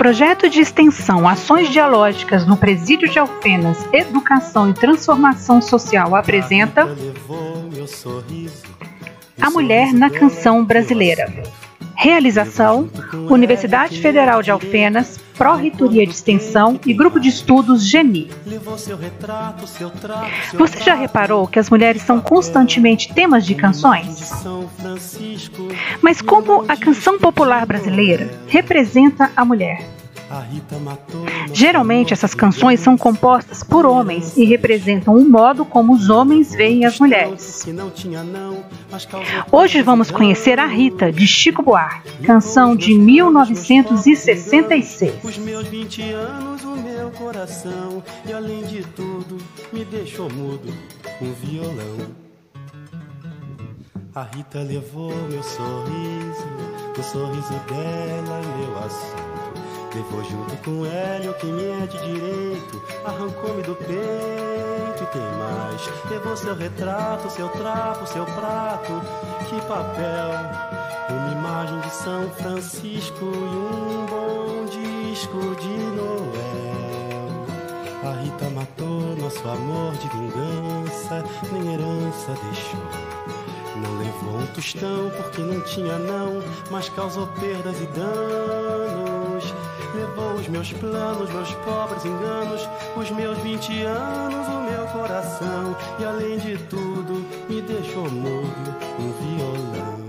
projeto de extensão Ações Dialógicas no Presídio de Alfenas, Educação e Transformação Social apresenta A Mulher na Canção Brasileira. Realização: Universidade Federal de Alfenas, Pró-Reitoria de Extensão e Grupo de Estudos GENI. Você já reparou que as mulheres são constantemente temas de canções? Mas como a canção popular brasileira representa a mulher? Geralmente essas canções são compostas por homens e representam o modo como os homens veem as mulheres. Hoje vamos conhecer a Rita, de Chico Buarque, canção de 1966. Os meus 20 anos, o meu coração, e além de tudo, me deixou mudo, um violão. A Rita levou meu sorriso, o sorriso dela, meu assunto. Levou junto com Hélio quem me é de direito, arrancou-me do peito e tem mais. Levou seu retrato, seu trapo, seu prato, que papel. Uma imagem de São Francisco e um bom disco de Noel. A Rita matou nosso amor de vingança, nem herança deixou. Não levou um tostão porque não tinha não, mas causou perdas e danos. Levou os meus planos, meus pobres enganos, os meus 20 anos, o meu coração. E além de tudo, me deixou mudo um violão.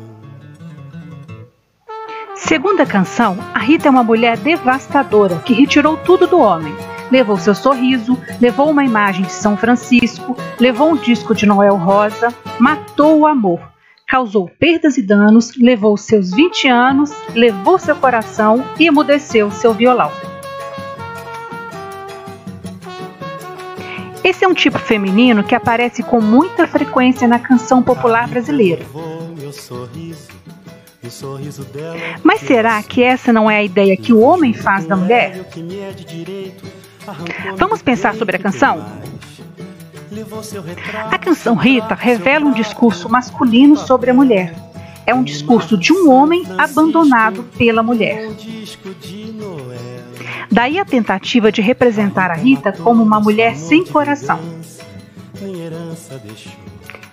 Segunda canção, a Rita é uma mulher devastadora que retirou tudo do homem. Levou seu sorriso, levou uma imagem de São Francisco, levou um disco de Noel Rosa, matou o amor causou perdas e danos, levou seus 20 anos, levou seu coração e emudeceu seu violão. Esse é um tipo feminino que aparece com muita frequência na canção popular brasileira. Mas será que essa não é a ideia que o homem faz da mulher? Vamos pensar sobre a canção? A canção Rita revela um discurso masculino sobre a mulher. É um discurso de um homem abandonado pela mulher. Daí a tentativa de representar a Rita como uma mulher sem coração.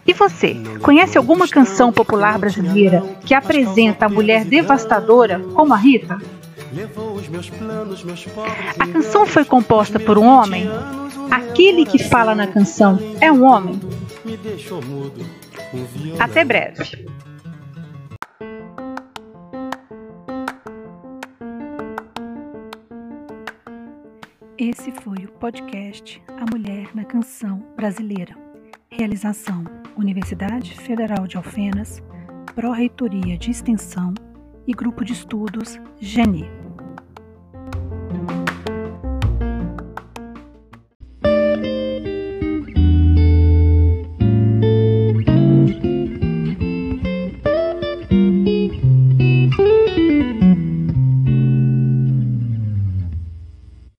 E você, conhece alguma canção popular brasileira que apresenta a mulher devastadora como a Rita? A canção foi composta por um homem aquele que fala na canção é um homem? Até breve. Esse foi o podcast A Mulher na Canção Brasileira. Realização: Universidade Federal de Alfenas, Pró-Reitoria de Extensão e Grupo de Estudos GENI.